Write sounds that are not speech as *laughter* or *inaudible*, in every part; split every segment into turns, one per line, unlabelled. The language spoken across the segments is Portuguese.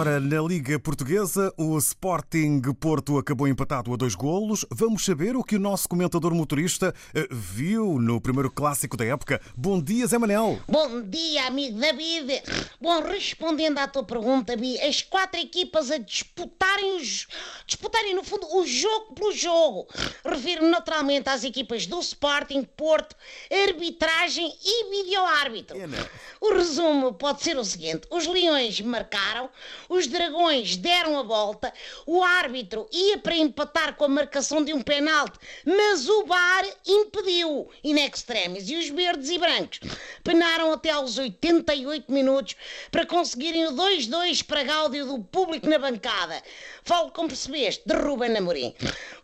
Ora, na Liga Portuguesa, o Sporting Porto acabou empatado a dois golos. Vamos saber o que o nosso comentador motorista eh, viu no primeiro clássico da época. Bom dia, Zé Manel.
Bom dia, amigo David. Bom, respondendo à tua pergunta, Bi, as quatro equipas a disputarem, os, disputarem no fundo, o jogo pelo jogo. Refiro-me naturalmente às equipas do Sporting, Porto, arbitragem e videoárbitro. O resumo pode ser o seguinte: os Leões marcaram, os Dragões deram a volta, o árbitro ia para empatar com a marcação de um penalti, mas o VAR impediu, in extremis, e os verdes e brancos penaram até aos 88 minutos para conseguirem o 2-2 para gáudio do público na bancada. Falo como percebeste, de Ruben Amorim.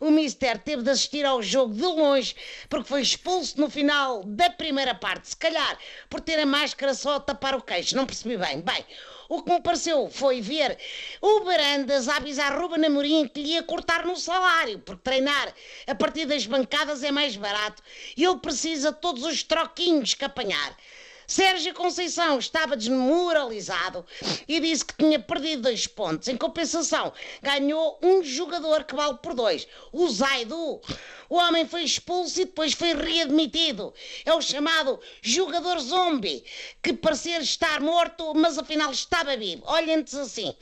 O Mister teve de assistir ao jogo de longe porque foi expulso no final da primeira parte, se calhar por ter a máscara só a tapar o queixo, não percebi bem. Bem, o que me pareceu foi ver o Barandas a avisar Ruben Amorim que lhe ia cortar no salário, porque treinar a partir das bancadas é mais barato e ele precisa todos os troquinhos que apanhar. Sérgio Conceição estava desmoralizado e disse que tinha perdido dois pontos. Em compensação, ganhou um jogador que vale por dois, o Zaidu. O homem foi expulso e depois foi readmitido. É o chamado jogador zombie, que parecia estar morto, mas afinal estava vivo. Olhem-nos assim.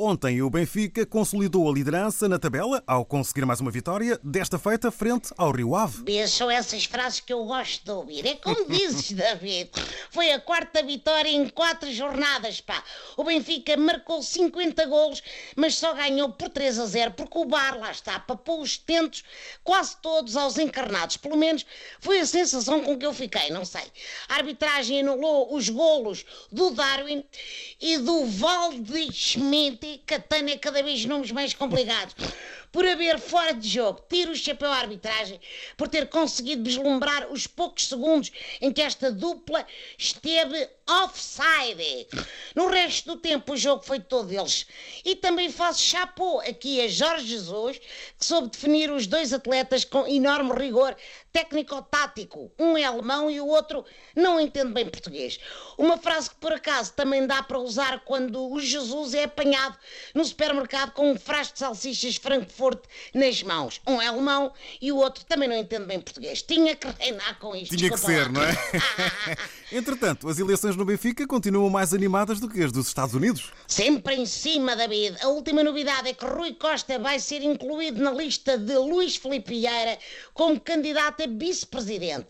Ontem o Benfica consolidou a liderança na tabela ao conseguir mais uma vitória, desta feita frente ao Rio Ave.
São essas frases que eu gosto de ouvir. É como *laughs* dizes, David. Foi a quarta vitória em quatro jornadas, pá. O Benfica marcou 50 golos, mas só ganhou por 3 a 0, porque o Bar, lá está, papou os tentos quase todos aos encarnados. Pelo menos foi a sensação com que eu fiquei, não sei. A arbitragem anulou os golos do Darwin e do Valde Schmidt Catana cada vez nomes mais complicados. Por haver fora de jogo, tiro o chapéu à arbitragem por ter conseguido vislumbrar os poucos segundos em que esta dupla esteve offside. No resto do tempo, o jogo foi todo deles. E também faço chapô aqui a Jorge Jesus, que soube definir os dois atletas com enorme rigor técnico-tático. Um é alemão e o outro não entende bem português. Uma frase que por acaso também dá para usar quando o Jesus é apanhado no supermercado com um frasco de salsichas Frankfurt nas mãos. Um é alemão e o outro também não entende bem português. Tinha que reinar com isto.
Tinha que ser, lá. não é? *laughs* Entretanto, as eleições no Benfica continuam mais animadas do que as dos Estados Unidos.
Sempre em cima, David. A última novidade é que Rui Costa vai ser incluído na lista de Luís Filipe Vieira como candidato a vice-presidente.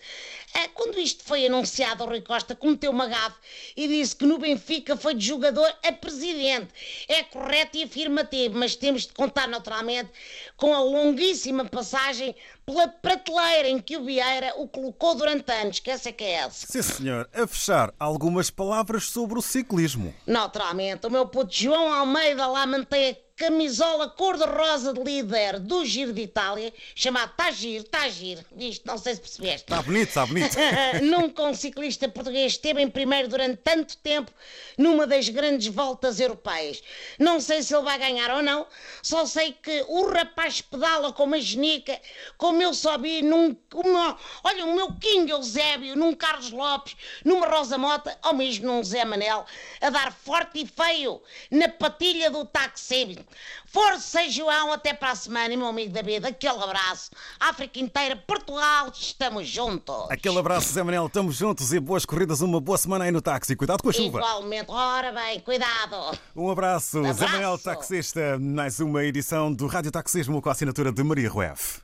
É, quando isto foi anunciado, o Rui Costa cometeu uma gafe e disse que no Benfica foi de jogador a presidente. É correto e afirmativo, mas temos de contar naturalmente com a longuíssima passagem pela prateleira em que o Vieira o colocou durante anos, que essa é que é essa.
Sim, senhor. A fechar, algumas palavras sobre o ciclismo.
Naturalmente, o meu puto João Almeida lá mantém a camisola cor-de-rosa de líder do Giro de Itália, chamado Tagir, Tagir, visto, não sei se percebeste.
Está bonito, está bonito. *laughs*
Nunca um ciclista português esteve em primeiro durante tanto tempo numa das grandes voltas europeias. Não sei se ele vai ganhar ou não, só sei que o rapaz pedala com uma genica, como eu só vi num. Uma, olha, o meu King Eusébio, num Carlos Lopes, numa Rosa Mota, ou mesmo num Zé Manel, a dar forte e feio na patilha do táxi. Força, João, até para a semana, meu amigo David. Aquele abraço. África inteira, Portugal, estamos juntos.
Aquele abraço, Zé Manel, estamos juntos e boas corridas, uma boa semana aí no táxi. Cuidado com a chuva.
Igualmente, ora bem, cuidado.
Um abraço, abraço. Zé Manel, taxista. Mais uma edição do Rádio Taxismo com a assinatura de Maria Rueff.